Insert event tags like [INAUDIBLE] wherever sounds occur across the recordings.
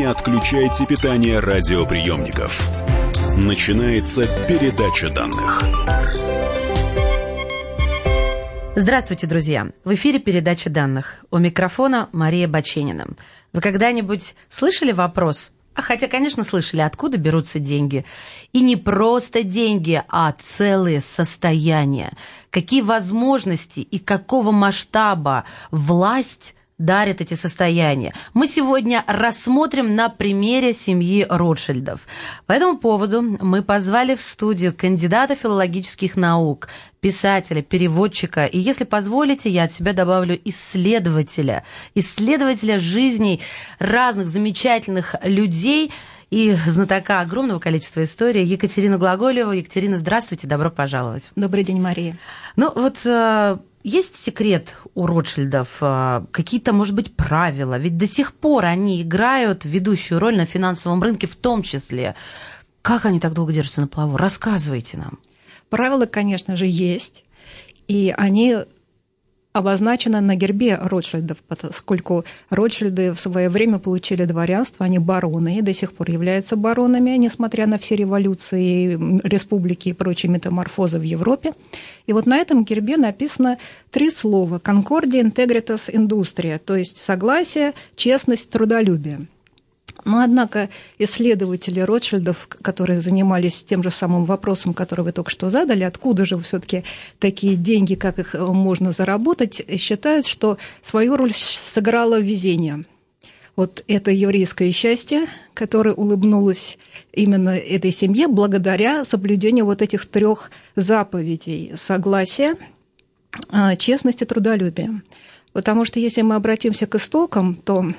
Не отключайте питание радиоприемников. Начинается передача данных. Здравствуйте, друзья! В эфире передача данных. У микрофона Мария Баченина. Вы когда-нибудь слышали вопрос а хотя, конечно, слышали, откуда берутся деньги. И не просто деньги, а целые состояния. Какие возможности и какого масштаба власть дарят эти состояния. Мы сегодня рассмотрим на примере семьи Ротшильдов. По этому поводу мы позвали в студию кандидата филологических наук, писателя, переводчика, и, если позволите, я от себя добавлю исследователя, исследователя жизней разных замечательных людей и знатока огромного количества историй Екатерину Глаголеву. Екатерина, здравствуйте, добро пожаловать. Добрый день, Мария. Ну вот э, есть секрет у Ротшильдов? Э, какие-то, может быть, правила? Ведь до сих пор они играют ведущую роль на финансовом рынке в том числе. Как они так долго держатся на плаву? Рассказывайте нам. Правила, конечно же, есть. И они обозначено на гербе Ротшильдов, поскольку Ротшильды в свое время получили дворянство, они бароны и до сих пор являются баронами, несмотря на все революции, республики и прочие метаморфозы в Европе. И вот на этом гербе написано три слова «Concordia Integritas Industria», то есть согласие, честность, трудолюбие – но, однако, исследователи Ротшильдов, которые занимались тем же самым вопросом, который вы только что задали, откуда же все-таки такие деньги, как их э, можно заработать, считают, что свою роль сыграло везение. Вот это еврейское счастье, которое улыбнулось именно этой семье благодаря соблюдению вот этих трех заповедей – согласия, э, честности, трудолюбия. Потому что если мы обратимся к истокам, то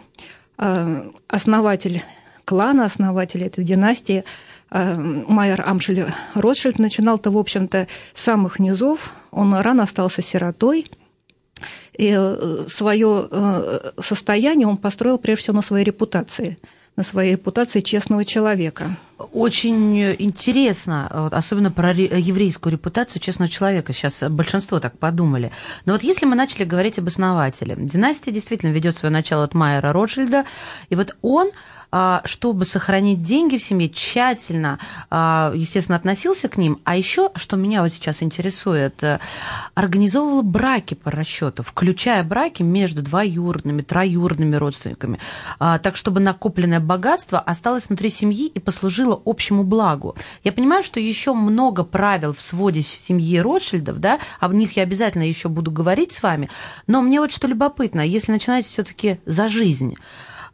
основатель клана, основатель этой династии, э, Майер Амшель Ротшильд, начинал-то, в общем-то, с самых низов. Он рано остался сиротой, и э, свое состояние он построил прежде всего на своей репутации – на своей репутации честного человека. Очень интересно, особенно про еврейскую репутацию честного человека. Сейчас большинство так подумали. Но вот если мы начали говорить об основателе, династия действительно ведет свое начало от Майера Ротшильда, и вот он чтобы сохранить деньги в семье, тщательно, а, естественно, относился к ним. А еще, что меня вот сейчас интересует, э, организовывал браки по расчету, включая браки между двоюродными, троюродными родственниками, а, так чтобы накопленное богатство осталось внутри семьи и послужило общему благу. Я понимаю, что еще много правил в своде семьи Ротшильдов, да, об них я обязательно еще буду говорить с вами, но мне вот что любопытно, если начинать все-таки за жизнь,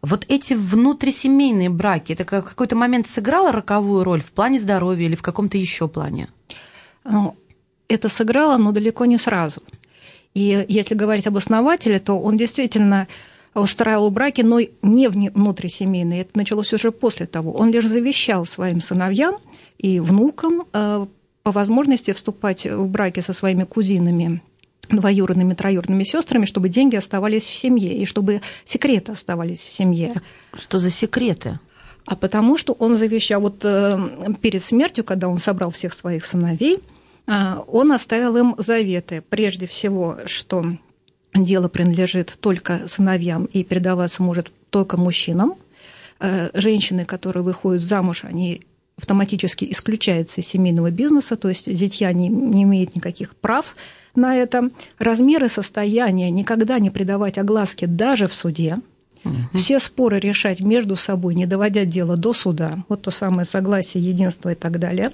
вот эти внутрисемейные браки, это в какой-то момент сыграло роковую роль в плане здоровья или в каком-то еще плане? Ну, это сыграло, но далеко не сразу. И если говорить об основателе, то он действительно устраивал браки, но не внутрисемейные. Это началось уже после того. Он лишь завещал своим сыновьям и внукам э, по возможности вступать в браки со своими кузинами двоюродными, троюродными сестрами, чтобы деньги оставались в семье и чтобы секреты оставались в семье. Что за секреты? А потому что он завещал вот э, перед смертью, когда он собрал всех своих сыновей, э, он оставил им заветы. Прежде всего, что дело принадлежит только сыновьям и передаваться может только мужчинам. Э, женщины, которые выходят замуж, они автоматически исключаются из семейного бизнеса, то есть зятья не, не имеют никаких прав на это. Размеры состояния никогда не придавать огласке даже в суде. Угу. Все споры решать между собой, не доводя дело до суда. Вот то самое согласие, единство и так далее.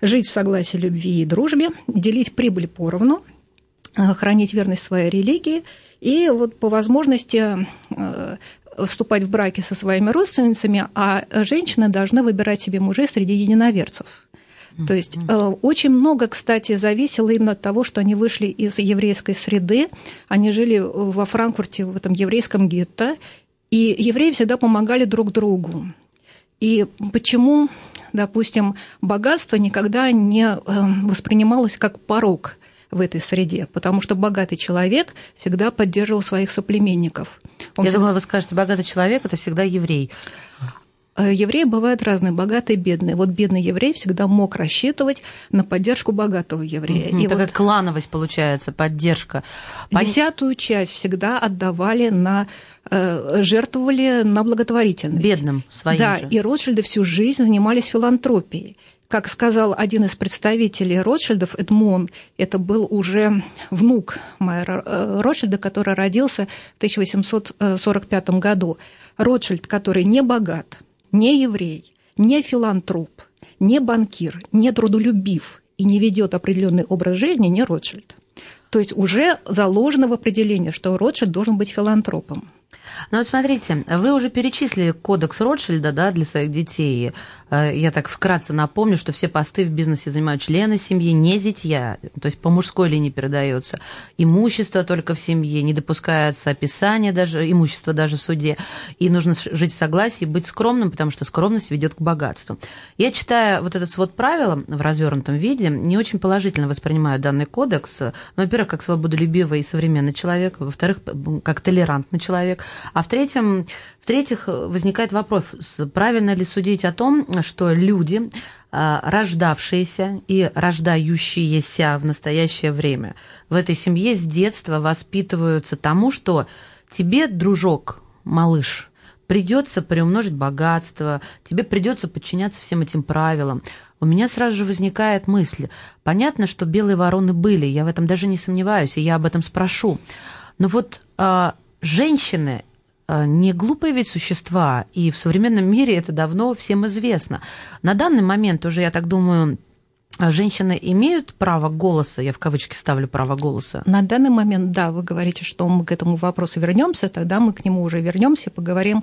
Жить в согласии, любви и дружбе, делить прибыль поровну, э, хранить верность своей религии и вот по возможности э, вступать в браки со своими родственницами, а женщины должны выбирать себе мужей среди единоверцев. То есть э, очень много, кстати, зависело именно от того, что они вышли из еврейской среды, они жили во Франкфурте, в этом еврейском гетто, и евреи всегда помогали друг другу. И почему, допустим, богатство никогда не э, воспринималось как порог в этой среде, потому что богатый человек всегда поддерживал своих соплеменников. Он Я всегда... думала, вы скажете, богатый человек – это всегда еврей. Э, евреи бывают разные, богатые, бедные. Вот бедный еврей всегда мог рассчитывать на поддержку богатого еврея. Mm-hmm. И Такая вот клановость получается, поддержка. Десятую часть всегда отдавали на э, жертвовали на благотворительность. Бедным своим Да, же. и Ротшильды всю жизнь занимались филантропией. Как сказал один из представителей Ротшильдов, Эдмон, это был уже внук Майера э, Ротшильда, который родился в 1845 году. Ротшильд, который не богат, не еврей, не филантроп, не банкир, не трудолюбив и не ведет определенный образ жизни, не Ротшильд. То есть уже заложено в определении, что Ротшильд должен быть филантропом. Ну вот смотрите, вы уже перечислили кодекс Ротшильда да, для своих детей. Э, я так вкратце напомню, что все посты в бизнесе занимают члены семьи, не зятья, то есть по мужской линии передается. Имущество только в семье, не допускается описание даже, имущества даже в суде. И нужно жить в согласии, быть скромным, потому что скромность ведет к богатству. Я читая вот этот свод правил в развернутом виде, не очень положительно воспринимаю данный кодекс. Ну, во-первых, как свободолюбивый и современный человек, во-вторых, как толерантный человек, а в-третьем, в-третьих, возникает вопрос, правильно ли судить о том, что люди, а, рождавшиеся и рождающиеся в настоящее время в этой семье с детства воспитываются тому, что тебе, дружок, малыш, придется приумножить богатство, тебе придется подчиняться всем этим правилам. У меня сразу же возникает мысль. Понятно, что белые вороны были, я в этом даже не сомневаюсь, и я об этом спрошу. Но вот э, женщины не глупые ведь существа, и в современном мире это давно всем известно. На данный момент уже, я так думаю, Женщины имеют право голоса, я в кавычки ставлю право голоса. На данный момент, да, вы говорите, что мы к этому вопросу вернемся, тогда мы к нему уже вернемся и поговорим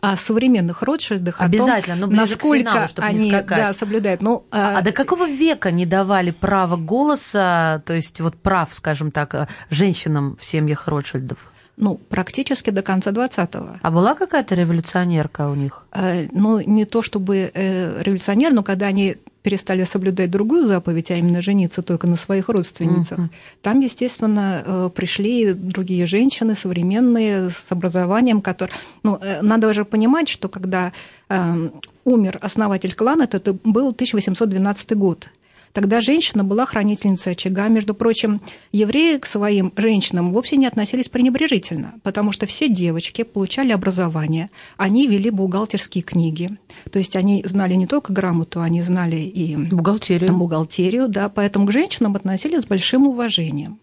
о современных Ротшильдах, Обязательно, о том, насколько финалу, они да, соблюдают. Ну, а, а до какого века не давали право голоса, то есть вот прав, скажем так, женщинам в семьях Ротшильдов? Ну, практически до конца 20-го. А была какая-то революционерка у них? Э, ну, не то чтобы э, революционер, но когда они перестали соблюдать другую заповедь, а именно жениться только на своих родственницах, uh-huh. там, естественно, э, пришли другие женщины, современные, с образованием, которые... Ну, надо уже понимать, что когда э, умер основатель клана, это был 1812 год. Тогда женщина была хранительницей очага. Между прочим, евреи к своим женщинам вовсе не относились пренебрежительно, потому что все девочки получали образование, они вели бухгалтерские книги. То есть они знали не только грамоту, они знали и бухгалтерию. бухгалтерию да, поэтому к женщинам относились с большим уважением.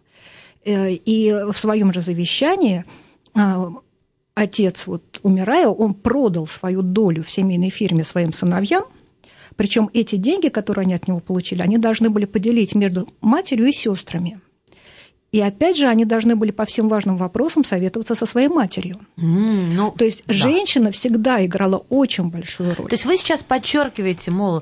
Э, и в своем же завещании э, отец, вот, умирая, он продал свою долю в семейной фирме своим сыновьям, причем эти деньги, которые они от него получили, они должны были поделить между матерью и сестрами. И опять же, они должны были по всем важным вопросам советоваться со своей матерью. Mm, ну, То есть да. женщина всегда играла очень большую роль. То есть вы сейчас подчеркиваете, мол,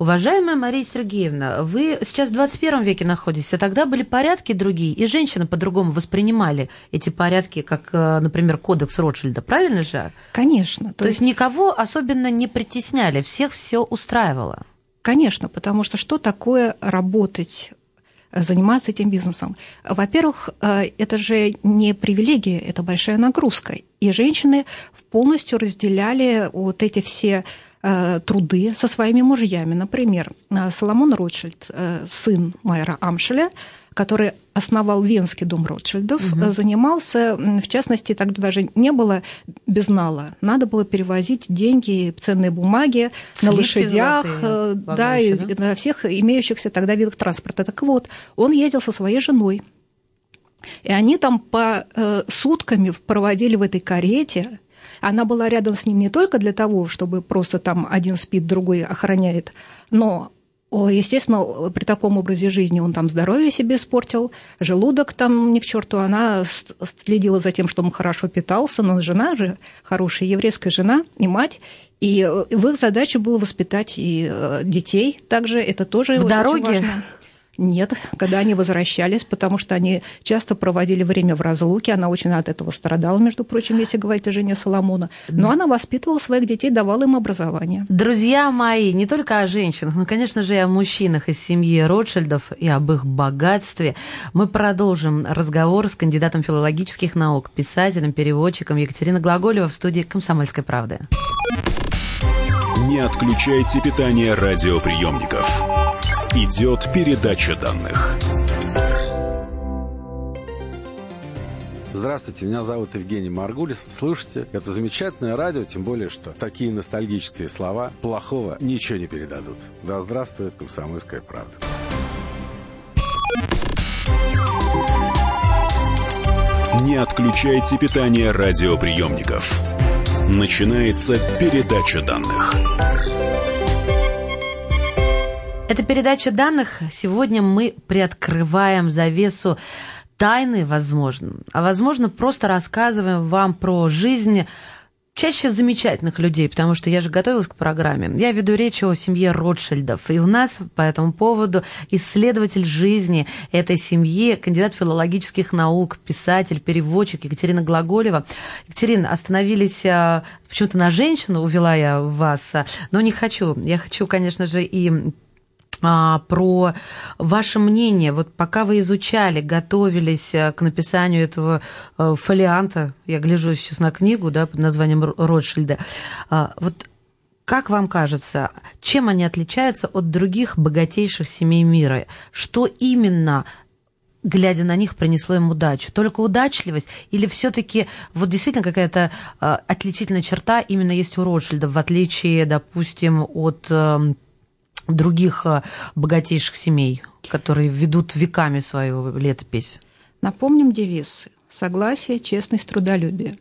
Уважаемая Мария Сергеевна, вы сейчас в 21 веке находитесь, а тогда были порядки другие, и женщины по-другому воспринимали эти порядки, как, э, например, кодекс Ротшильда, правильно же? Конечно. То, то есть, есть никого особенно не притесняли, всех все устраивало. Конечно, потому что что такое работать э, заниматься этим бизнесом. Во-первых, э, это же не привилегия, это большая нагрузка. И женщины полностью разделяли вот эти все труды со своими мужьями. Например, э, Соломон Ротшильд, э, сын Майера Амшеля, который основал Венский дом Ротшильдов, угу. занимался, в частности, тогда даже не было безнала, надо было перевозить деньги, ценные бумаги Слишком на лошадях, золотые, да, и да? на всех имеющихся тогда видах транспорта. Так вот, он ездил со своей женой, и они там по сутками проводили в этой карете, она была рядом с ним не только для того, чтобы просто там один спит, другой охраняет, но Естественно, при таком образе жизни он там здоровье себе испортил, желудок там не к черту. Она следила за тем, чтобы он хорошо питался, но жена же, хорошая еврейская жена и мать, и в их задаче было воспитать и э, детей также, это тоже в дороге. Важно. Нет, когда они возвращались, потому что они часто проводили время в разлуке, она очень от этого страдала, между прочим, если говорить о жене Соломона. Но она воспитывала своих детей, давала им образование. Друзья мои, не только о женщинах, но, конечно же, и о мужчинах из семьи Ротшильдов и об их богатстве. Мы продолжим разговор с кандидатом филологических наук, писателем, переводчиком Екатериной Глаголева в студии «Комсомольской правды». Не отключайте питание радиоприемников. Идет передача данных. Здравствуйте, меня зовут Евгений Маргулис. Слушайте, это замечательное радио, тем более, что такие ностальгические слова плохого ничего не передадут. Да здравствует комсомольская правда. Не отключайте питание радиоприемников. Начинается передача данных. Это передача данных. Сегодня мы приоткрываем завесу тайны, возможно, а возможно просто рассказываем вам про жизнь чаще замечательных людей, потому что я же готовилась к программе. Я веду речь о семье Ротшильдов, и у нас по этому поводу исследователь жизни этой семьи, кандидат филологических наук, писатель, переводчик Екатерина Глаголева. Екатерина, остановились а, почему-то на женщину, увела я вас, а, но не хочу. Я хочу, конечно же, и про ваше мнение. Вот пока вы изучали, готовились э, к написанию этого э, фолианта, я гляжу сейчас на книгу да, под названием Ротшильда, а, вот как вам кажется, чем они отличаются от других богатейших семей мира? Что именно глядя на них, принесло им удачу? Только удачливость или все-таки вот действительно какая-то э, отличительная черта именно есть у Ротшильда, в отличие, допустим, от эм, других э, богатейших семей, которые ведут веками свою летопись? Напомним девиз «Согласие, честность, трудолюбие».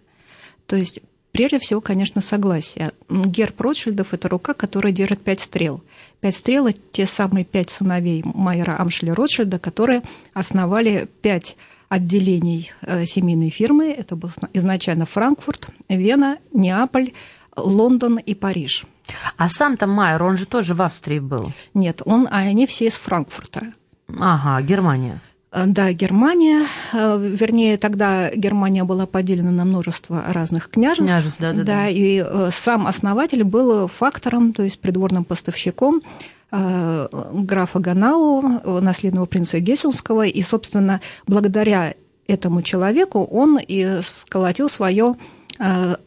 То есть, прежде всего, конечно, согласие. Герб Ротшильдов – это рука, которая держит пять стрел. Пять стрел – это те самые пять сыновей Майера Амшеля Ротшильда, которые основали пять отделений э, семейной фирмы. Это был изначально Франкфурт, Вена, Неаполь, Лондон и Париж – а сам-то Майер, он же тоже в Австрии был. Нет, он, а они все из Франкфурта. Ага, Германия. Э, да, Германия, э, вернее, тогда Германия была поделена на множество разных княжеств. Княжеств, да, да, да. Да, и э, сам основатель был фактором, то есть придворным поставщиком графа Ганау, наследного принца Гессельского, и, собственно, благодаря этому человеку он и сколотил свое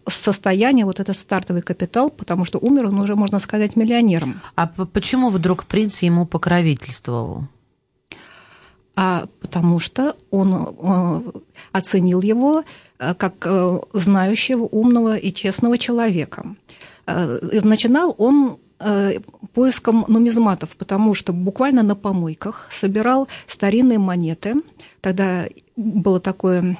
состояние, вот этот стартовый капитал, потому что умер он уже, можно сказать, миллионером. А почему вдруг принц ему покровительствовал? А потому что он э, оценил его э, как знающего, умного и честного человека. Начинал он поиском нумизматов, потому что буквально на помойках собирал старинные монеты. Тогда было такое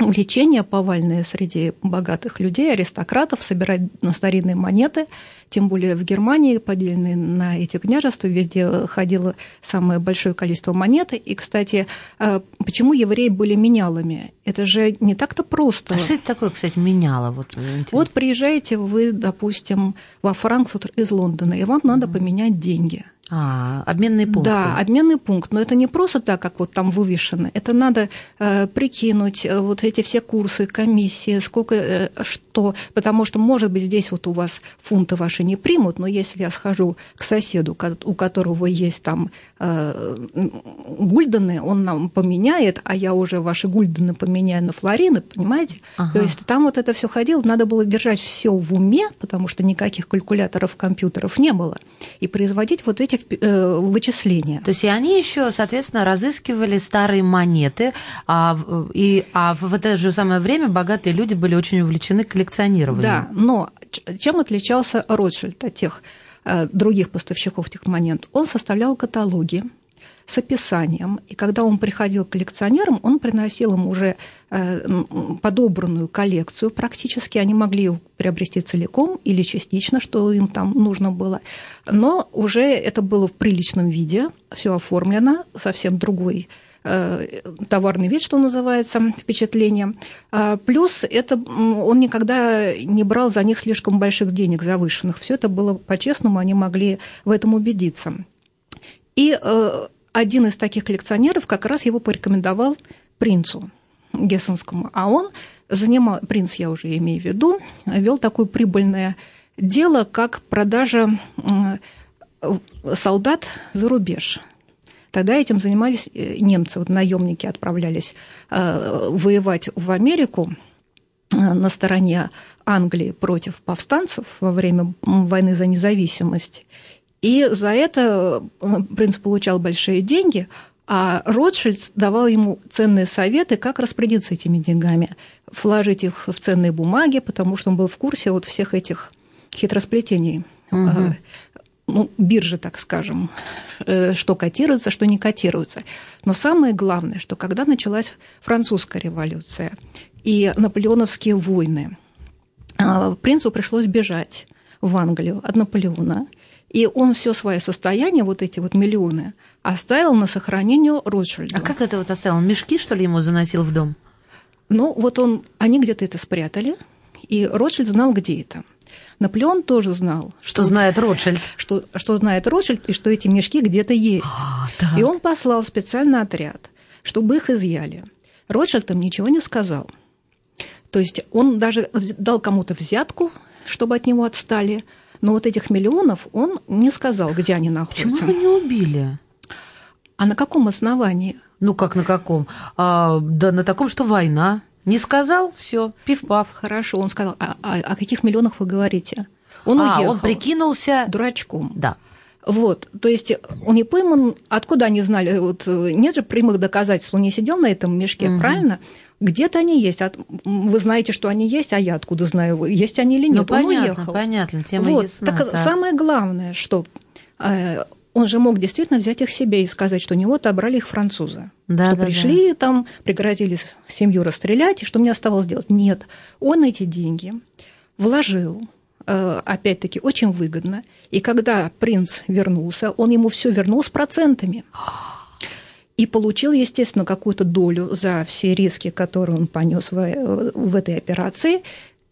увлечение повальное среди богатых людей, аристократов, собирать старинные монеты, тем более в Германии, поделенные на эти княжества, везде ходило самое большое количество монет. И, кстати, а, почему евреи были менялами? Это же не так-то просто. А что это такое, кстати, меняло? Вот, вот приезжаете вы, допустим, во Франкфурт из Лондона, и вам надо поменять деньги – а, обменный пункт. Да, обменный пункт. Но это не просто так, как вот там вывешено. Это надо э, прикинуть э, вот эти все курсы, комиссии, сколько, э, что. Потому что, может быть, здесь вот у вас фунты ваши не примут, но если я схожу к соседу, у которого есть там э, гульдены, он нам поменяет, а я уже ваши гульдены поменяю на флорины, понимаете? Ага. То есть там вот это все ходило, надо было держать все в уме, потому что никаких калькуляторов, компьютеров не было, и производить вот эти Э, вычисления. То есть и они еще, соответственно, разыскивали старые монеты, а, и, а в это же самое время богатые люди были очень увлечены коллекционированием. Да, но чем отличался Ротшильд от тех э, других поставщиков тех монет? Он составлял каталоги, с описанием. И когда он приходил к коллекционерам, он приносил им уже э, подобранную коллекцию практически. Они могли ее приобрести целиком или частично, что им там нужно было. Но уже это было в приличном виде, все оформлено, совсем другой э, товарный вид, что называется, впечатление. А плюс это он никогда не брал за них слишком больших денег завышенных. Все это было по-честному, они могли в этом убедиться. И э, один из таких коллекционеров как раз его порекомендовал принцу Гессенскому, а он занимал, принц я уже имею в виду, вел такое прибыльное дело, как продажа солдат за рубеж. Тогда этим занимались э, немцы, вот наемники отправлялись э, воевать в Америку, на стороне Англии против повстанцев во время войны за независимость. И за это принц получал большие деньги, а Ротшильд давал ему ценные советы, как распорядиться этими деньгами, вложить их в ценные бумаги, потому что он был в курсе вот всех этих хитросплетений. Угу. Ну, биржи, так скажем, э, что котируется, что не котируется. Но самое главное, что когда началась французская революция и наполеоновские войны, а, принцу пришлось бежать в Англию от Наполеона – и он все свое состояние, вот эти вот миллионы, оставил на сохранение Ротшильду. А как это вот оставил? Он мешки, что ли, ему заносил в дом? Ну, вот он, они где-то это спрятали, и Ротшильд знал, где это. Наполеон тоже знал. Что, что знает Ротшильд. Что, что знает Ротшильд, и что эти мешки где-то есть. А. И он послал специальный отряд, чтобы их изъяли. Ротшильд им ничего не сказал. То есть он даже дал кому-то взятку, чтобы от него отстали – но вот этих миллионов он не сказал, где они находятся. Почему его не убили? А на каком основании? Ну как на каком? А, да на таком, что война. Не сказал, все, пив-пав. Хорошо, он сказал. А, а о каких миллионах вы говорите? Он а, уехал. он прикинулся дурачком. Да. Вот, то есть он не пойман, откуда они знали, вот нет же прямых доказательств, он не сидел на этом мешке, угу. правильно? Где-то они есть. Вы знаете, что они есть, а я откуда знаю, есть они или нет. Ну, понятно, он уехал. понятно, тема вот. ясна. Так, так самое главное, что э, он же мог действительно взять их себе и сказать, что у него отобрали их французы. Да, что да, пришли да. там, пригрозили семью расстрелять, и что мне оставалось делать? Нет. Он эти деньги вложил, э, опять-таки, очень выгодно. И когда принц вернулся, он ему все вернул с процентами и получил, естественно, какую-то долю за все риски, которые он понес в, в этой операции.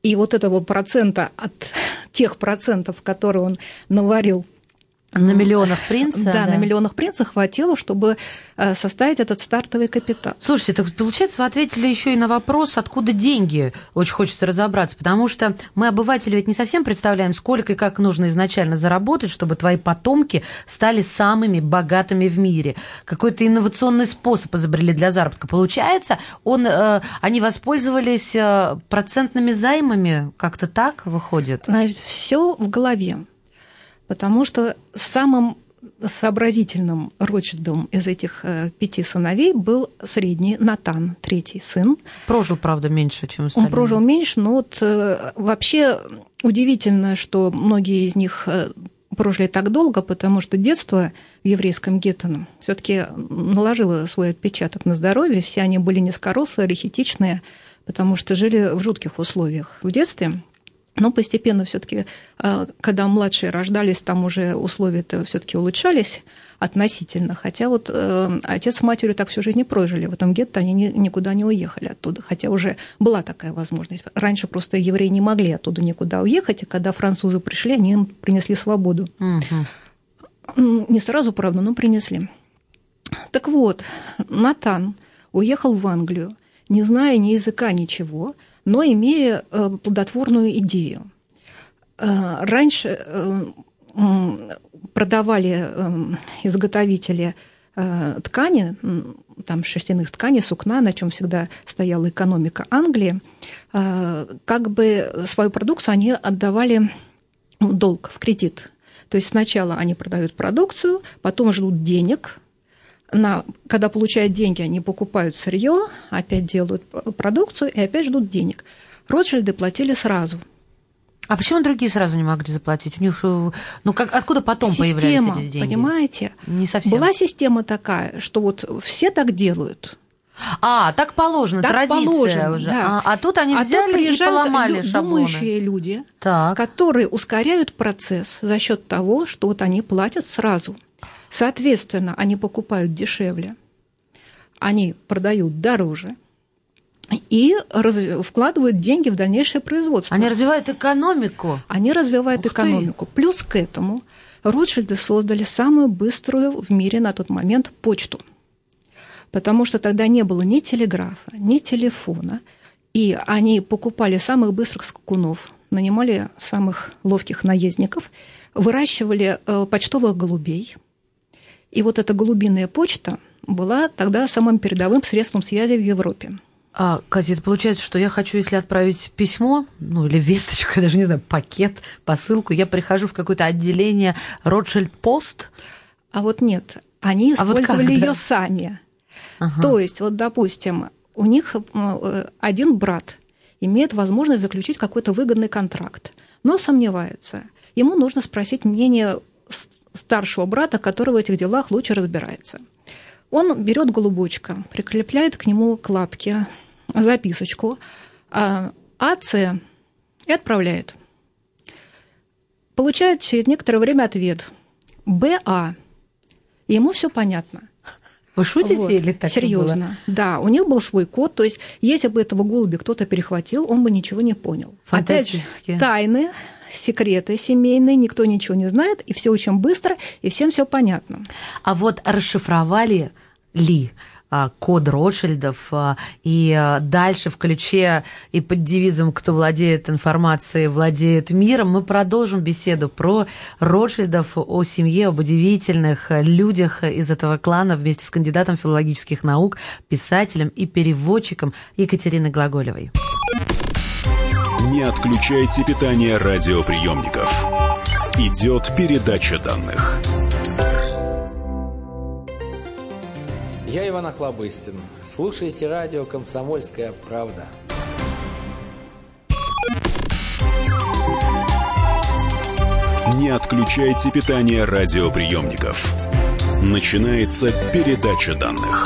И вот этого процента от тех процентов, которые он наварил на миллионах принца? Да, да, на миллионах принца хватило, чтобы э, составить этот стартовый капитал. Слушайте, так получается, вы ответили еще и на вопрос, откуда деньги. Очень хочется разобраться, потому что мы, обыватели, ведь не совсем представляем, сколько и как нужно изначально заработать, чтобы твои потомки стали самыми богатыми в мире. Какой-то инновационный способ изобрели для заработка. Получается, он, э, они воспользовались э, процентными займами, как-то так выходит? Значит, все в голове. Потому что самым сообразительным Ротшильдом из этих э, пяти сыновей был средний Натан, третий сын. Прожил, правда, меньше, чем остальные. Он прожил меньше, но вот э, вообще удивительно, что многие из них э, прожили так долго, потому что детство в еврейском гетто все таки наложило свой отпечаток на здоровье. Все они были низкорослые, рехитичные, потому что жили в жутких условиях в детстве. Но постепенно все-таки, а, когда младшие рождались, там уже условия-то все-таки улучшались относительно. Хотя вот э, отец с матерью так всю жизнь не прожили. В этом гетто они никуда не уехали оттуда. Хотя уже была такая возможность. Раньше просто евреи не могли оттуда никуда уехать, и когда французы пришли, они им принесли свободу. Угу. Не сразу, правда, но принесли. Так вот, Натан уехал в Англию, не зная ни языка, ничего – но имея э, плодотворную идею. Э, раньше э, продавали изготовители ткани, там шерстяных тканей, сукна, на чем всегда стояла экономика Англии, как бы свою продукцию они отдавали в долг, в кредит. То есть сначала они продают продукцию, потом ждут денег, на, когда получают деньги, они покупают сырье, опять делают продукцию и опять ждут денег. Ротшильды платили сразу. А почему другие сразу не могли заплатить? У них, э, ну как, откуда потом система, появлялись эти деньги? понимаете? Не совсем. Была система такая, что вот все так делают. А, так положено, так традиция положено, уже. Да. А, а тут они а взяли тут и поломали лю- шаблоны. думающие люди, так. которые ускоряют процесс за счет того, что вот они платят сразу – Соответственно, они покупают дешевле, они продают дороже и вкладывают деньги в дальнейшее производство. Они развивают экономику. Они развивают Ух экономику. Ты. Плюс к этому Ротшильды создали самую быструю в мире на тот момент почту. Потому что тогда не было ни телеграфа, ни телефона. И они покупали самых быстрых скакунов, нанимали самых ловких наездников, выращивали э, почтовых голубей – и вот эта голубиная почта была тогда самым передовым средством связи в Европе. А, Катя, это получается, что я хочу, если отправить письмо, ну или весточку, [LAUGHS] я даже не знаю, пакет, посылку, я прихожу в какое-то отделение Ротшильд Пост. А вот нет, они использовали а вот как, ее да? сами. Ага. То есть, вот, допустим, у них э, один брат имеет возможность заключить какой-то выгодный контракт, но сомневается. Ему нужно спросить мнение старшего брата, который в этих делах лучше разбирается. Он берет голубочка, прикрепляет к нему к лапке записочку а, АЦ и отправляет. Получает через некоторое время ответ БА. Ему все понятно. Вы шутите Вот. или так Серьезно. Да, у них был свой код. То есть, если бы этого голубя кто-то перехватил, он бы ничего не понял. Опять же, Фантастически. тайны, секреты семейные, никто ничего не знает, и все очень быстро, и всем все понятно. А вот расшифровали ли а, код Ротшильдов а, и а, дальше в ключе и под девизом «Кто владеет информацией, владеет миром» мы продолжим беседу про Ротшильдов, о семье, об удивительных людях из этого клана вместе с кандидатом филологических наук, писателем и переводчиком Екатериной Глаголевой. Не отключайте питание радиоприемников. Идет передача данных. Я Иван Охлобыстин. Слушайте радио «Комсомольская правда». Не отключайте питание радиоприемников. Начинается передача данных.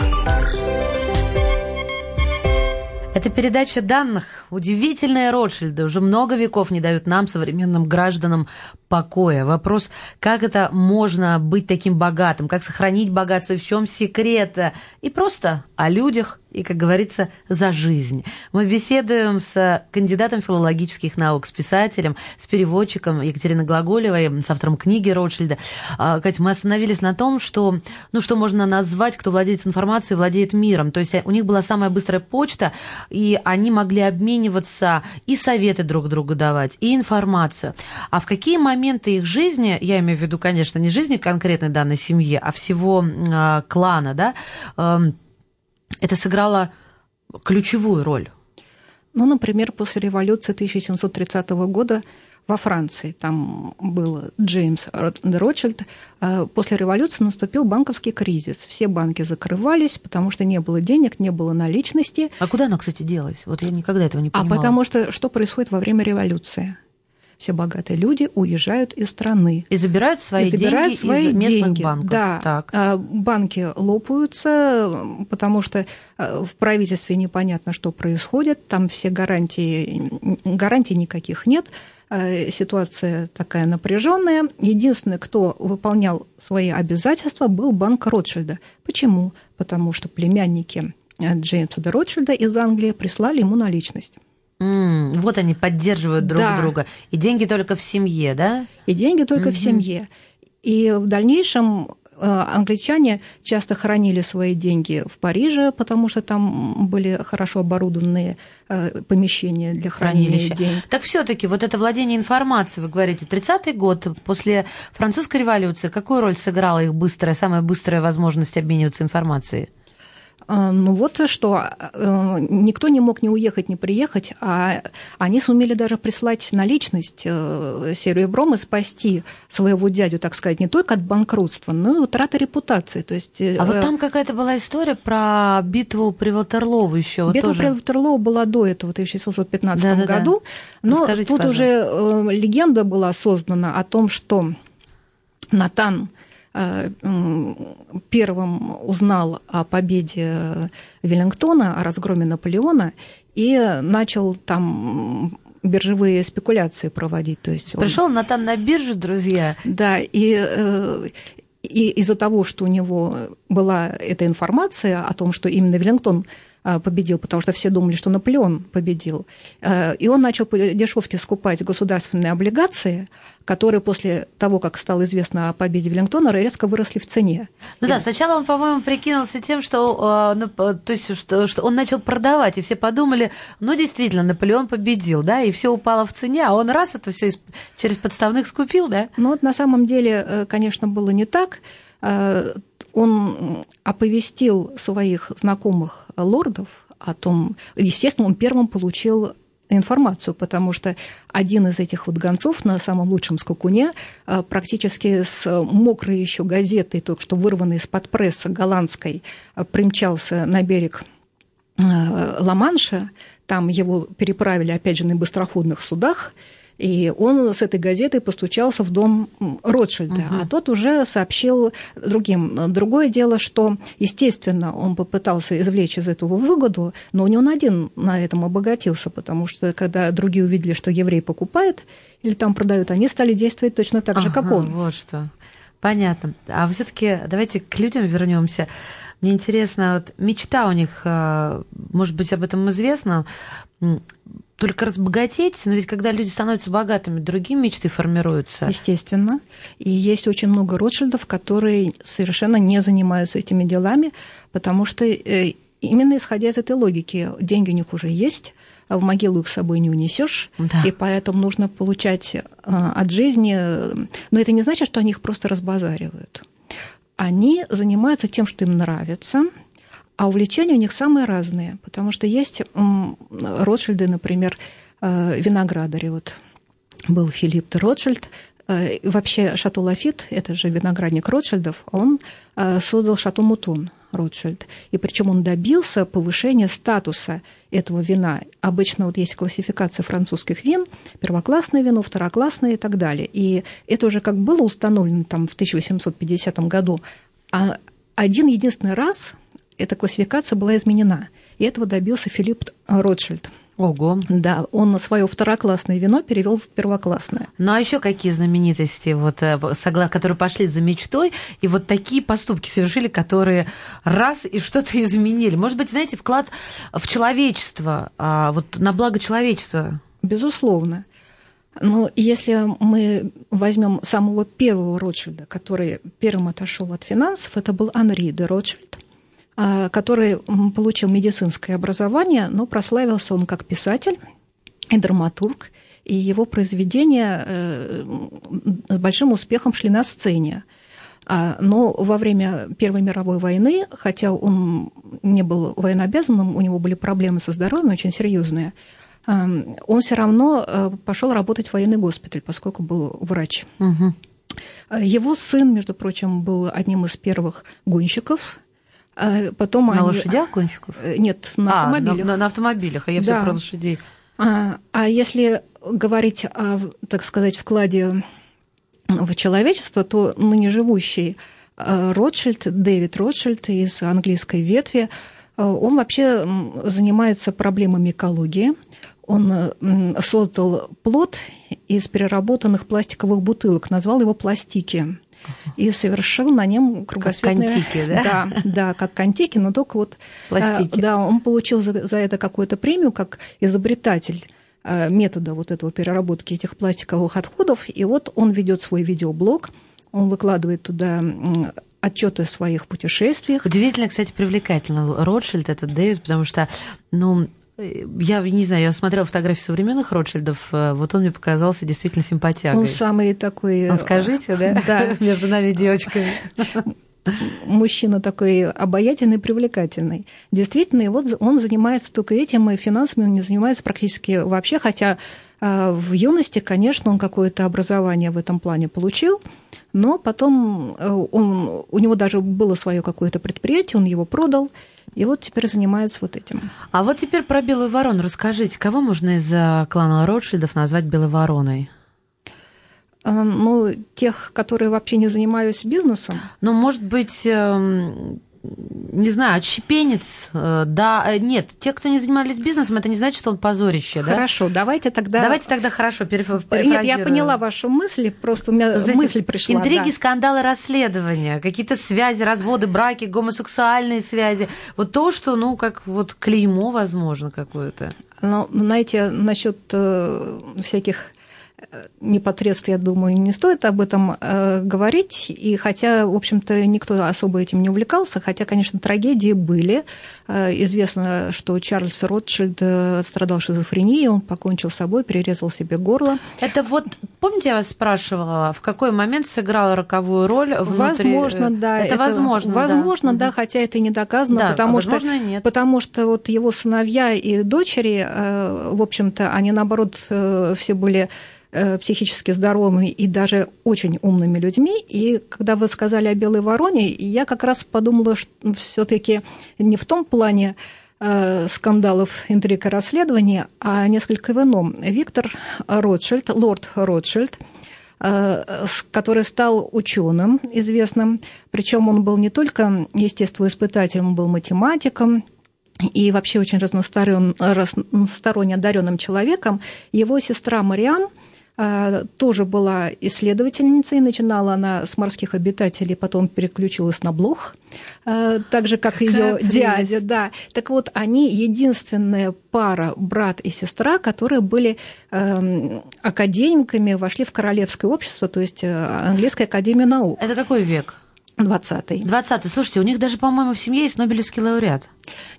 Это передача данных. Удивительные Ротшильды уже много веков не дают нам, современным гражданам, покоя. Вопрос, как это можно быть таким богатым, как сохранить богатство, в чем секрет, и просто о людях, и, как говорится, за жизнь. Мы беседуем с кандидатом филологических наук, с писателем, с переводчиком Екатериной Глаголевой, с автором книги Ротшильда. А, Катя, мы остановились на том, что, ну, что можно назвать, кто владеет информацией, владеет миром. То есть у них была самая быстрая почта, и они могли обмениваться и советы друг другу давать, и информацию. А в какие моменты их жизни, я имею в виду, конечно, не жизни конкретной данной семьи, а всего э, клана, да, э, это сыграло ключевую роль? Ну, например, после революции 1730 года во Франции, там был Джеймс Ротшильд, э, после революции наступил банковский кризис. Все банки закрывались, потому что не было денег, не было наличности. А куда она, кстати, делась? Вот я никогда этого не А понимала. потому что что происходит во время революции? Все богатые люди уезжают из страны. И забирают свои и забирают деньги свои из местных деньги. банков. Да, Так. А, банки лопаются, потому что а, в правительстве непонятно, что происходит, там все гарантии, гарантий никаких нет, а, ситуация такая напряженная. Единственный, кто выполнял свои обязательства, был банк Ротшильда. Почему? Потому что племянники э, Джеймса де Ротшильда из Англии прислали ему наличность. М, вот они поддерживают друг Да. друга. И деньги только в семье, да? И деньги только в семье. И в дальнейшем э, англичане часто хранили свои деньги в Париже, потому что там были хорошо оборудованные э, помещения для хранения денег. Так все-таки вот это владение информацией, вы говорите, 30-й год после французской революции, какую роль сыграла их быстрая, самая быстрая возможность обмениваться информацией? А, Ну вот что, э, никто не мог ни уехать, ни приехать, а они сумели даже прислать наличность э, серебром и спасти своего дядю, так сказать, не только от банкротства, но и утраты репутации. То есть, А вот э, там какая-то была история про битву при Ватерлоу еще. Битва тоже. при Ватерлоу была до этого, в 1615 Да-да-да. году. Но Расскажите, тут уже э, легенда была создана о том, что Натан э, первым узнал о победе Веллингтона, о разгроме Наполеона, и начал там биржевые спекуляции проводить. То есть он- Пришел Натан на биржу, друзья. да, и, э, и из-за того, что у него была эта информация о том, что именно Веллингтон э, победил, потому что все думали, что Наполеон победил, э, и он начал по дешевке скупать государственные облигации, которые после того, как стало известно о победе Веллингтона, резко выросли в цене. Ну да, сначала он, по-моему, прикинулся тем, что, э, ну, то есть, что, что он начал продавать, и все подумали, ну, действительно, Наполеон победил, да, и все упало в цене, а он раз это все через подставных скупил, да? Но вот на самом деле, э, конечно, было не так. Э, Он оповестил своих знакомых лордов о том, естественно, он первым получил информацию, потому что один из этих вот гонцов на самом лучшем скакуне а, практически с мокрой еще газетой, только что вырванной из-под пресса голландской, а, примчался на берег а, Ла-Манша, там его переправили, опять же, на быстроходных судах, и он с этой газетой постучался в дом Ротшильда, угу. а тот уже сообщил другим. Другое дело, что, естественно, он попытался извлечь из этого выгоду, но не он один на этом обогатился, потому что когда другие увидели, что еврей покупает или там продают, они стали действовать точно так же, ага, как он. Вот что. Понятно. А все-таки давайте к людям вернемся. Мне интересно, вот мечта у них, а, может быть, об этом известно, только разбогатеть, но ведь когда люди становятся богатыми, другие мечты формируются. Естественно. И есть очень много Ротшильдов, которые совершенно не занимаются этими делами, потому что э, именно исходя из этой логики, деньги у них уже есть, а в могилу их с собой не унесешь, да. и поэтому нужно получать э, от жизни. Но это не значит, что они их просто разбазаривают. Они занимаются тем, что им нравится, а увлечения у них самые разные, потому что есть Ротшильды, например, э, виноградари. Вот был Филипп де Ротшильд. Э, вообще Шато Лафит, это же виноградник Ротшильдов, он э, создал Шато Мутон Ротшильд. И причем он добился повышения статуса этого вина. Обычно вот есть классификация французских вин, первоклассное вино, второклассное и так далее. И это уже как было установлено там в 1850 году. А один единственный раз эта классификация была изменена. И этого добился Филипп Ротшильд. Ого. Да, он свое второклассное вино перевел в первоклассное. Ну а еще какие знаменитости, вот, э, которые пошли за мечтой, и вот такие поступки совершили, которые раз и что-то изменили? Может быть, знаете, вклад в человечество, а, вот на благо человечества? Безусловно. Но если мы возьмем самого первого Ротшильда, который первым отошел от финансов, это был Анри де Ротшильд. А, который получил медицинское образование, но прославился он как писатель и драматург, и его произведения э, с большим успехом шли на сцене. А, но во время Первой мировой войны, хотя он не был военнообязанным, у него были проблемы со здоровьем очень серьезные, а, он все равно э, пошел работать в военный госпиталь, поскольку был врач. Угу. Его сын, между прочим, был одним из первых гонщиков а потом на они... лошадях гонщиков? Э, нет, на а, автомобилях. На, на автомобилях, а я да. все про лошадей. А, а если говорить о, так сказать, вкладе в человечество, то ныне живущий э, Ротшильд, Дэвид Ротшильд из английской ветви, э, он вообще занимается проблемами экологии. Он создал плод из переработанных пластиковых бутылок, назвал его пластики и совершил на нем кругосветное... Как контики, да? Да, да, как контики, но только вот... Пластики. Да, он получил за, за это какую-то премию как изобретатель э, метода вот этого переработки этих пластиковых отходов. И вот он ведет свой видеоблог, он выкладывает туда отчеты о своих путешествиях. Удивительно, кстати, привлекательно Ротшильд, этот Дэвис, потому что, ну, я не знаю, я смотрела фотографии современных Ротшильдов, э, вот он мне показался действительно симпатягой. Он самый такой... Он скажите, да? Да. [LAUGHS] Между нами девочками. Мужчина такой обаятельный, привлекательный. Действительно, и вот он занимается только этим, и финансами он не занимается практически вообще, хотя э, в юности, конечно, он какое-то образование в этом плане получил, но потом э, он, у него даже было свое какое-то предприятие, он его продал, и вот теперь занимаются вот этим. А вот теперь про белую ворону расскажите. Кого можно из э, клана Ротшильдов назвать белой вороной? Э, ну, тех, которые вообще не занимаются бизнесом. Ну, может быть, эм, не знаю, отщепенец, э, да, э, нет, те, кто не занимались бизнесом, это не значит, что он позорище, да? Хорошо, давайте тогда... Давайте тогда хорошо перефразируем. Нет, я поняла вашу мысль, просто у меня Тут, мысль пришла. Интриги, да. скандалы, расследования, какие-то связи, разводы, браки, гомосексуальные связи, вот то, что, ну, как вот клеймо, возможно, какое-то. Ну, знаете, насчет э, всяких непосредственно, я думаю, не стоит об этом э, говорить. И хотя, в общем-то, никто особо этим не увлекался, хотя, конечно, трагедии были. Э, известно, что Чарльз Ротшильд э, страдал шизофренией, он покончил с собой, перерезал себе горло. Это вот, помните, я вас спрашивала, в какой момент сыграла роковую роль внутри... Возможно, да. Это, это возможно, Возможно, да, да хотя это не доказано, да, потому, а что, нет. потому что вот его сыновья и дочери, в общем-то, они, наоборот, все были Э, психически здоровыми и даже очень умными людьми. И когда вы сказали о белой вороне, я как раз подумала, что все-таки не в том плане э, скандалов, интриг и расследований, а несколько в ином. Виктор Ротшильд, лорд Ротшильд, э, который стал ученым известным, причем он был не только естествоиспытателем, он был математиком, и вообще очень разносторонне одаренным человеком. Его сестра Мариан – тоже была исследовательницей. Начинала она с морских обитателей, потом переключилась на блох, а, так же, как ее дядя. Да. Так вот, они единственная пара, брат и сестра, которые были эм, академиками, вошли в королевское общество, то есть э, английская академия наук. Это какой век? 20-й. 20-й. Слушайте, у них даже, по-моему, в семье есть Нобелевский лауреат.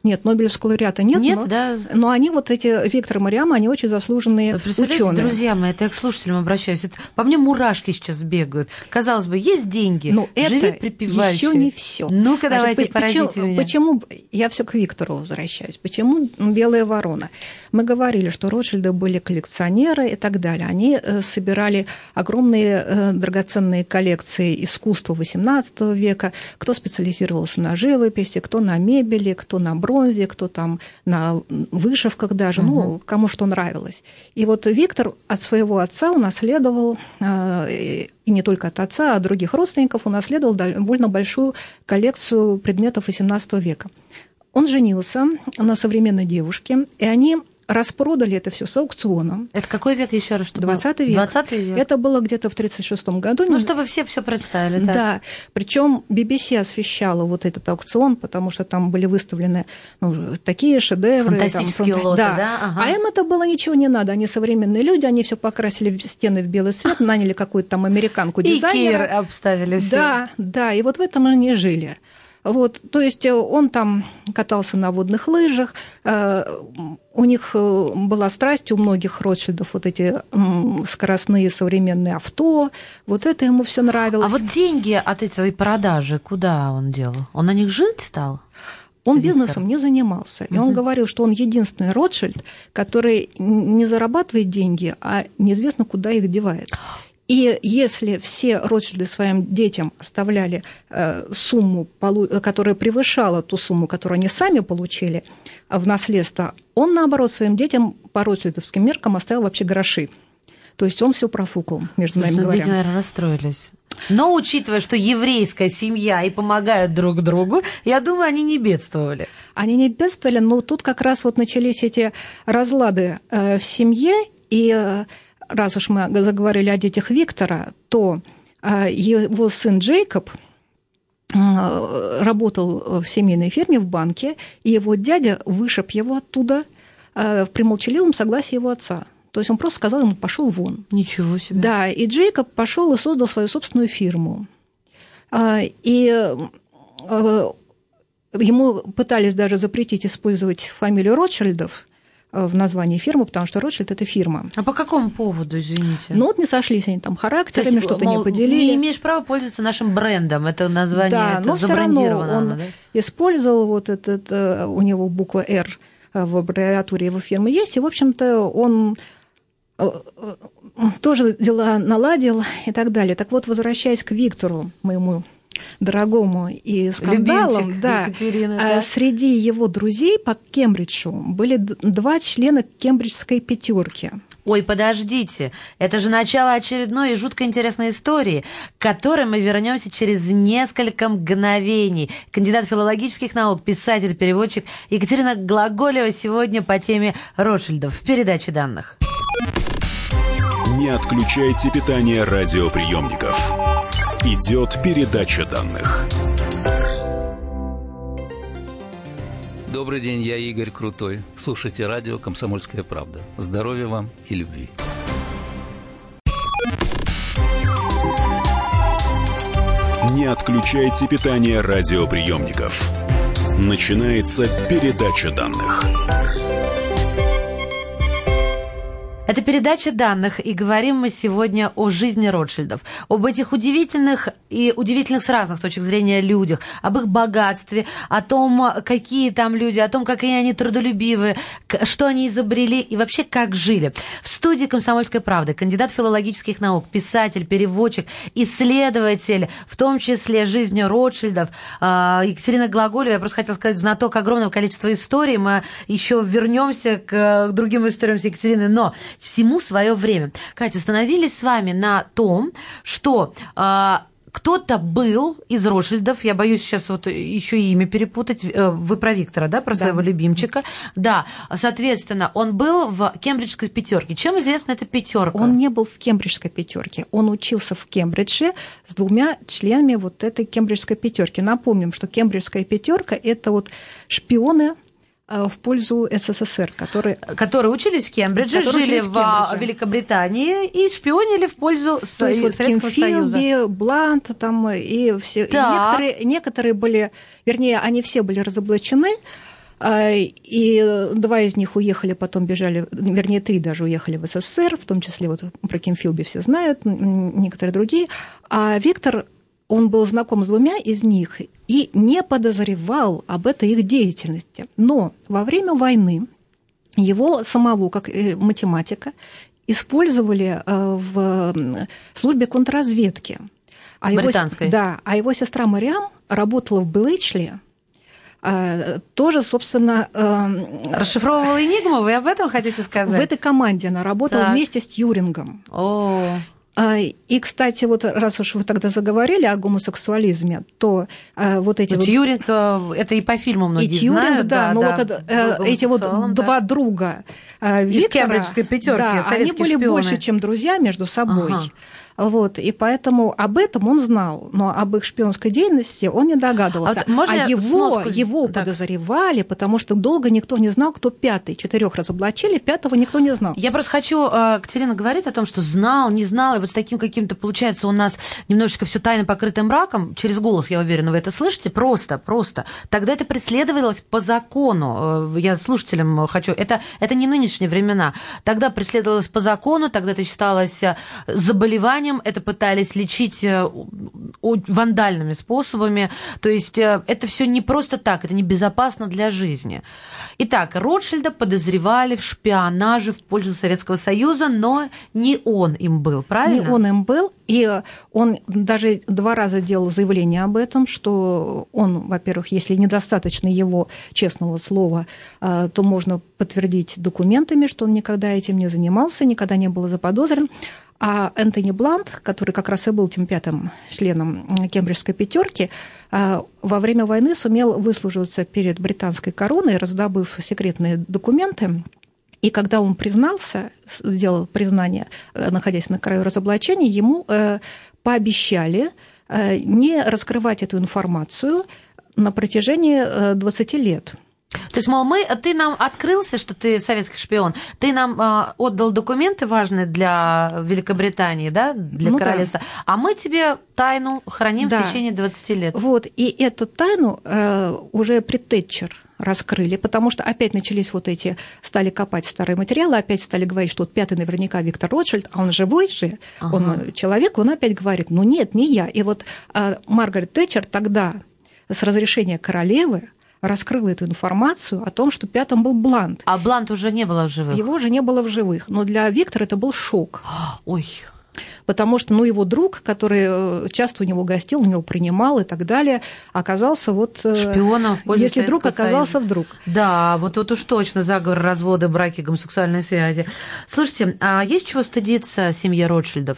Нет, Нобелевского лауреата нет. Нет, но, да. Но они вот эти, Виктор и Мариам, они очень заслуженные ученые. друзья мои, это я к слушателям обращаюсь. Это, по мне мурашки сейчас бегают. Казалось бы, есть деньги, но живи это припеваючи. еще не все. Ну-ка, давайте, поразите почему, меня. Почему, я все к Виктору возвращаюсь, почему белая ворона? Мы говорили, что Ротшильды были коллекционеры и так далее. Они э, собирали огромные э, драгоценные коллекции искусства XVIII века. Кто специализировался на живописи, кто на мебели, кто на бронзе, кто там на вышивках даже, угу. ну, кому что нравилось. И вот Виктор от своего отца унаследовал, э, и не только от отца, а от других родственников, унаследовал довольно большую коллекцию предметов XVIII века. Он женился на современной девушке, и они распродали это все с аукциона. Это какой век еще раз? 20 век. 20 век. Это было где-то в 1936 году. Ну, чтобы все все представили. Так. Да. Причем BBC освещала вот этот аукцион, потому что там были выставлены ну, такие шедевры. Фантастические там, лоты, да. да? Ага. А им это было ничего не надо. Они современные люди, они все покрасили в стены в белый цвет, наняли какую-то там американку дизайнера. И Кир обставили все. Да, да. И вот в этом они жили. Вот, то есть э, он там катался на водных лыжах, э, у них э, была страсть у многих Ротшильдов вот эти скоростные современные авто, вот это ему все нравилось. А вот деньги от этой продажи куда он делал? Он на них жить стал? Он Виктор. бизнесом не занимался. И он говорил, что он единственный Ротшильд, который не зарабатывает деньги, а неизвестно, куда их девает. И если все Ротшильды своим детям оставляли э, сумму, которая превышала ту сумму, которую они сами получили в наследство, он, наоборот, своим детям по ротшильдовским меркам оставил вообще гроши. То есть он все профукал, между нами ну, говоря. Дети, наверное, расстроились. Но учитывая, что еврейская семья и помогают друг другу, я думаю, они не бедствовали. Они не бедствовали, но тут как раз вот начались эти разлады э, в семье, и раз уж мы заговорили о детях Виктора, то а, его сын Джейкоб а, работал в семейной фирме в банке, и его дядя вышиб его оттуда а, в молчаливом согласии его отца. То есть он просто сказал ему, пошел вон. Ничего себе. Да, и Джейкоб пошел и создал свою собственную фирму. И ему пытались даже запретить использовать фамилию Ротшильдов, в названии фирмы, потому что Ротшильд – это фирма. А по какому поводу, извините? Ну вот не сошлись они там характерами, что-то не поделили. Не имеешь права пользоваться нашим брендом, это название да, это но все равно он да? использовал вот этот, э, у него буква «Р» в аббревиатуре его фирмы есть, и, в общем-то, он э, тоже дела наладил и так далее. Так вот, возвращаясь к Виктору, моему дорогому и скандалам, Любимчик да, Екатерины, а да. среди его друзей по Кембриджу были два члена кембриджской пятерки. Ой, подождите, это же начало очередной и жутко интересной истории, к которой мы вернемся через несколько мгновений. Кандидат филологических наук, писатель, переводчик Екатерина Глаголева сегодня по теме Ротшильдов в передаче данных не отключайте питание радиоприемников. Идет передача данных. Добрый день, я Игорь Крутой. Слушайте радио «Комсомольская правда». Здоровья вам и любви. Не отключайте питание радиоприемников. Начинается передача данных. Это передача данных, и говорим мы сегодня о жизни Ротшильдов, об этих удивительных и удивительных с разных точек зрения людях, об их богатстве, о том, какие там люди, о том, какие они трудолюбивые, что они изобрели и вообще как жили. В студии «Комсомольской правды» кандидат филологических наук, писатель, переводчик, исследователь, в том числе жизни Ротшильдов, а, Екатерина Глаголева. Я просто хотела сказать, знаток огромного количества историй. Мы еще вернемся к другим историям с Екатериной, но всему свое время. Катя, остановились с вами на том, что э, кто-то был из Ротшильдов, я боюсь сейчас вот еще имя перепутать, э, вы про Виктора, да, про да. своего любимчика, да, соответственно, он был в кембриджской пятерке. Чем известна эта пятерка? Он не был в кембриджской пятерке, он учился в Кембридже с двумя членами вот этой кембриджской пятерки. Напомним, что кембриджская пятерка это вот шпионы в пользу СССР, которые... Которые учились в Кембридже, которые жили в, в а, Великобритании и шпионили в пользу То есть, вот Советского Ким Союза. Блант там и все. И некоторые, некоторые были, вернее, они все были разоблачены, а, и два из них уехали, потом бежали, вернее, три даже уехали в СССР, в том числе вот про Ким Филби все знают, некоторые другие. А Виктор он был знаком с двумя из них и не подозревал об этой их деятельности. Но во время войны его самого, как математика, использовали э, в службе контрразведки. А Британской? Его, да, а его сестра Мариам работала в Блэчли, э, тоже, собственно... Э, Расшифровывала Энигму, вы об этом хотите сказать? В этой команде она работала так. вместе с Тьюрингом. О. А, и, кстати, вот раз уж вы тогда заговорили о гомосексуализме, то э, вот эти... Вот... Тьюринг, э, это и по фильму многие и Тьюринг, знают. Да, да но да, вот это, эти вот да. два друга Виктора, Из кембриджской пятерки, да, они были шпионы. больше, чем друзья между собой. Ага. Вот, и поэтому об этом он знал, но об их шпионской деятельности он не догадывался. А, вот, а его, сноску... его так. подозревали, потому что долго никто не знал, кто пятый. Четырех разоблачили, пятого никто не знал. Я просто хочу, э, Катерина говорит о том, что знал, не знал, и вот с таким каким-то, получается, у нас немножечко все тайно покрытым мраком, через голос, я уверена, вы это слышите, просто, просто. Тогда это преследовалось по закону. Э, я слушателям хочу, это, это не нынешние времена. Тогда преследовалось по закону, тогда это считалось э, заболеванием, заболеванием, это пытались лечить э, вандальными способами. То есть э, это все не просто так, это небезопасно для жизни. Итак, Ротшильда подозревали в шпионаже в пользу Советского Союза, но не он им был, правильно? Не он им был, и он даже два раза делал заявление об этом, что он, во-первых, если недостаточно его честного слова, э, то можно подтвердить документами, что он никогда этим не занимался, никогда не был заподозрен. А Энтони Блант, который как раз и был тем пятым членом Кембриджской пятерки, а, во время войны сумел выслуживаться перед британской короной, раздобыв секретные документы. И когда он признался, сделал признание, э, находясь на краю разоблачения, ему э, пообещали э, не раскрывать эту информацию на протяжении 20 лет. То есть, мол, мы, ты нам открылся, что ты советский шпион, ты нам э, отдал документы важные для Великобритании, да, для ну, королевства, да. а мы тебе тайну храним да. в течение 20 лет. Вот, и эту тайну э, уже при Тэтчер раскрыли, потому что опять начались вот эти, стали копать старые материалы, опять стали говорить, что вот пятый наверняка Виктор Ротшильд, а он живой же, ага. он человек, он опять говорит, ну нет, не я. И вот э, Маргарет Тэтчер тогда с разрешения королевы раскрыла эту информацию о том, что пятым был Блант. А Блант уже не было в живых? Его уже не было в живых. Но для Виктора это был шок. [GASPS] Ой, потому что ну, его друг, который э, часто у него гостил, у него принимал и так далее, оказался вот... Э, Шпионом в пользу Если друг оказался Союза. вдруг. Да, вот тут уж точно заговор, разводы, браки, гомосексуальные связи. Слушайте, а есть чего стыдиться семье Ротшильдов?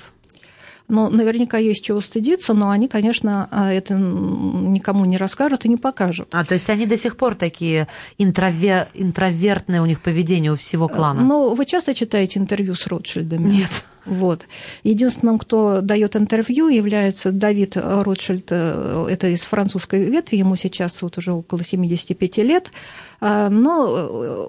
Но наверняка есть чего стыдиться, но они, конечно, а, это никому не расскажут и не покажут. А, то есть они до сих пор такие интровер... интровертные у них поведение у всего клана? Ну, вы часто читаете интервью с Ротшильдами? Нет. Вот. Единственным, кто дает интервью, является Давид Ротшильд, э, это из французской ветви, ему сейчас вот уже около 75 лет. А, но э,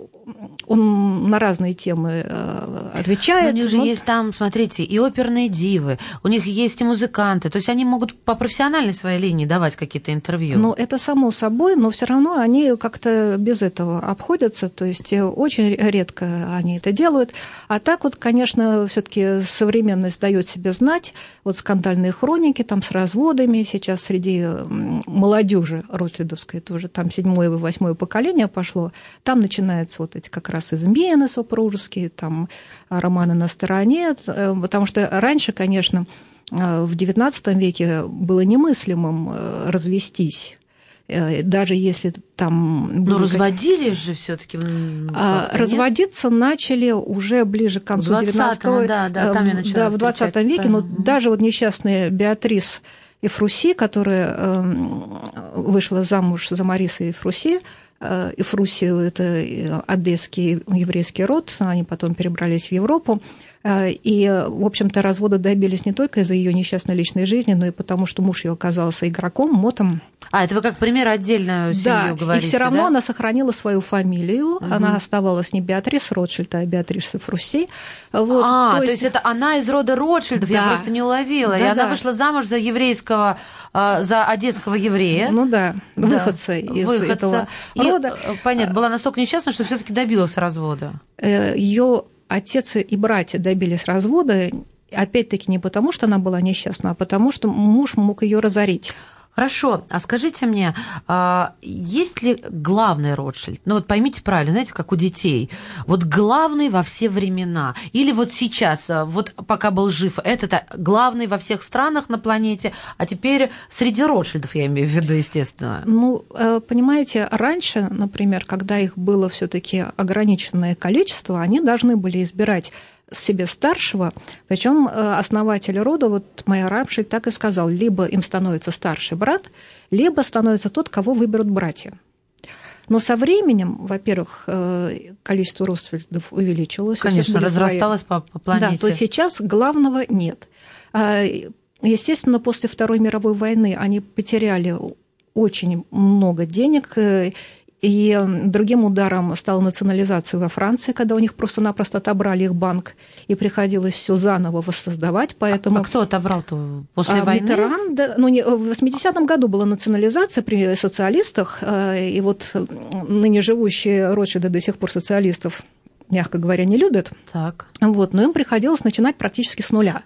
он на разные темы э, отвечает. Но у них же но... есть там, смотрите, и оперные дивы, у них есть и музыканты, то есть они могут по профессиональной своей линии давать какие-то интервью. Ну, это само собой, но все равно они как-то без этого обходятся, то есть э, очень редко они это делают. А так вот, конечно, все таки современность дает себе знать, вот скандальные хроники там с разводами сейчас среди молодежи Ротлидовской тоже, там седьмое и восьмое поколение пошло, там начинаются вот эти как раз измены супружеские, там романы на стороне, э, потому что раньше, конечно, э, в XIX веке было немыслимым э, развестись. Даже если там... Но разводились же все таки а, Разводиться начали уже ближе к концу XIX да, да, там я да, в 20 веке, но даже вот несчастная Беатрис Эфруси, которая эм, вышла замуж за Мариса Эфруси, Эфруси – это одесский еврейский род, они потом перебрались в Европу. Э, и, в общем-то, развода добились не только из-за ее несчастной личной жизни, но и потому, что муж ее оказался игроком, мотом. А, это вы как пример отдельно семью да, говорите, и все равно да? она сохранила свою фамилию, угу. она оставалась не Беатрис Ротшильд, а Беатрис Фрусси. Вот, а, то есть... то есть это она из рода Ротшильдов, да. я просто не уловила. Да, и да. она вышла замуж за еврейского, а, за одесского еврея. Ну да, выходца да. из выходца. этого и, рода. Э, понятно, была настолько несчастна, что все таки добилась развода. Э, ее отец и братья добились развода, опять-таки не потому, что она была несчастна, а потому, что муж мог ее разорить. Хорошо, а скажите мне, а, есть ли главный Ротшильд? Ну вот поймите правильно, знаете, как у детей. Вот главный во все времена. Или вот сейчас, а, вот пока был жив, это главный во всех странах на планете, а теперь среди Ротшильдов, я имею в виду, естественно. Ну, э, понимаете, раньше, например, когда их было все таки ограниченное количество, они должны были избирать себе старшего, причем э, основатель рода, вот моя Рамшель так и сказал, либо им становится старший брат, либо становится тот, кого выберут братья. Но со временем, во-первых, э, количество родственников увеличилось. Конечно, разрасталось свои... по, по планете. Да, то сейчас главного нет. А, естественно, после Второй мировой войны они потеряли очень много денег, э, и другим ударом стала национализация во Франции, когда у них просто-напросто отобрали их банк, и приходилось все заново воссоздавать. Поэтому... А, а кто отобрал-то после а, войны? Митеран, да, ну, не, в 80-м году была национализация при социалистах, э, и вот ныне живущие Ротшильды до сих пор социалистов мягко говоря, не любят. Так. Вот, но им приходилось начинать практически с нуля.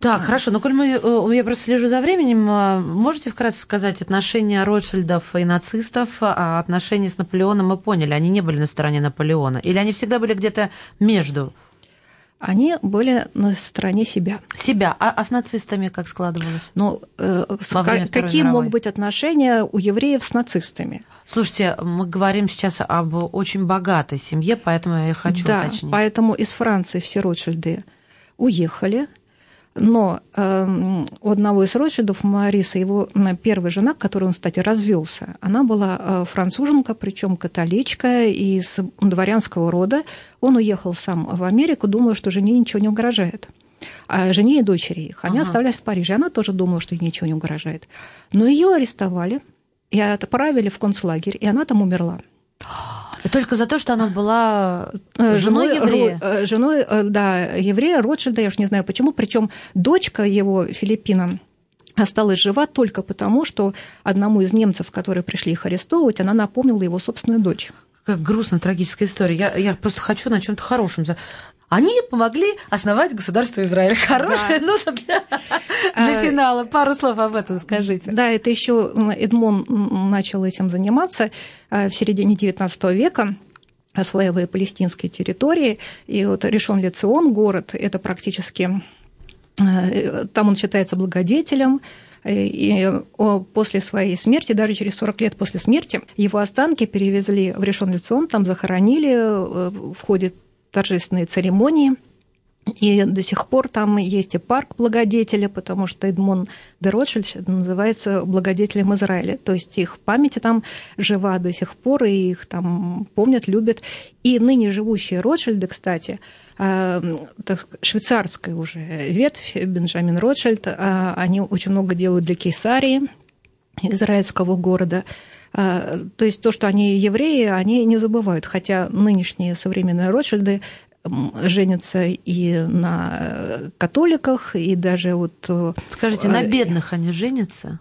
Так, хорошо. Но коль мы, э, я просто слежу за временем, э, можете вкратце сказать отношения Ротшильдов и нацистов, а отношения с Наполеоном мы поняли, они не были на стороне Наполеона? Или они всегда были где-то между? Они были на стороне себя. Себя. А, а с нацистами как складывалось? Ну, э, какие могут быть отношения у евреев с нацистами? Слушайте, мы говорим сейчас об очень богатой семье, поэтому я хочу да, уточнить. поэтому из Франции все Ротшильды уехали, но э, у одного из Ротшильдов, Мариса, его первая жена, которой он, кстати, развелся, она была э, француженка, причем католичка из дворянского рода. Он уехал сам в Америку, думая, что жене ничего не угрожает. А жене и дочери их. Они ага. оставались в Париже. Она тоже думала, что ей ничего не угрожает. Но ее арестовали и отправили в концлагерь, и она там умерла. [GASPS] Только за то, что она была э, женой, женой еврея. Э, женой, э, да, еврея Ротшильда, я уж не знаю почему. Причем дочка его, Филиппина, осталась жива только потому, что одному из немцев, которые пришли их арестовывать, она напомнила его собственную дочь. Как грустно, трагическая история. Я, я просто хочу на чем-то хорошем они помогли основать государство Израиль. Хорошая да. нота для, для а, финала. Пару слов об этом скажите. Да, это еще Эдмон начал этим заниматься а, в середине XIX века осваивая палестинские территории. И вот Решон Лицион, город, это практически... А, там он считается благодетелем, и после своей смерти, даже через 40 лет после смерти, его останки перевезли в Решон Лицион, там захоронили в ходе торжественные церемонии. И до сих пор там есть и парк благодетеля, потому что Эдмон де Ротшильд называется благодетелем Израиля. То есть их память там жива до сих пор, и их там помнят, любят. И ныне живущие Ротшильды, кстати, так, швейцарская уже ветвь, Бенджамин Ротшильд, а, они очень много делают для Кейсарии, израильского города. А, то есть то, что они евреи, они не забывают, хотя нынешние современные Ротшильды женятся и на католиках, и даже вот... Э, Скажите, на бедных они женятся?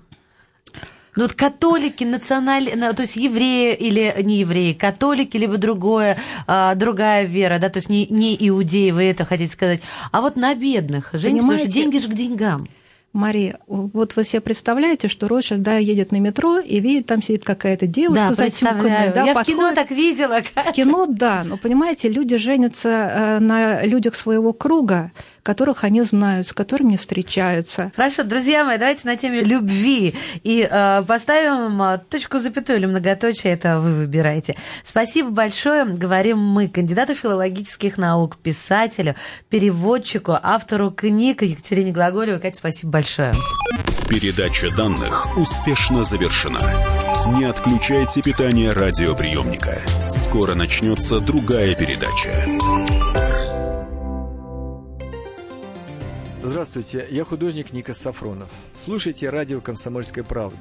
Ну вот католики, национальные, то есть евреи или не евреи, католики, либо другое, а, другая вера, да, то есть не, не иудеи, вы это хотите сказать, а вот на бедных женятся, потому что деньги же к деньгам. Мария, вот вы себе представляете, что Ротшильд, да, едет на метро и видит, там сидит какая-то девушка да, затюканная. Да, Я подходит. в кино так видела. В кино, да, но, понимаете, люди женятся э, на людях своего круга, которых они знают, с которыми встречаются. Хорошо, друзья мои, давайте на теме любви и э, поставим э, точку запятую или многоточие, это вы выбираете. Спасибо большое, говорим мы, кандидату филологических наук, писателю, переводчику, автору книг Екатерине Глаголевой. Катя, спасибо большое. Передача данных успешно завершена. Не отключайте питание радиоприемника. Скоро начнется другая передача. Здравствуйте, я художник Ника Сафронов. Слушайте радио «Комсомольская правда».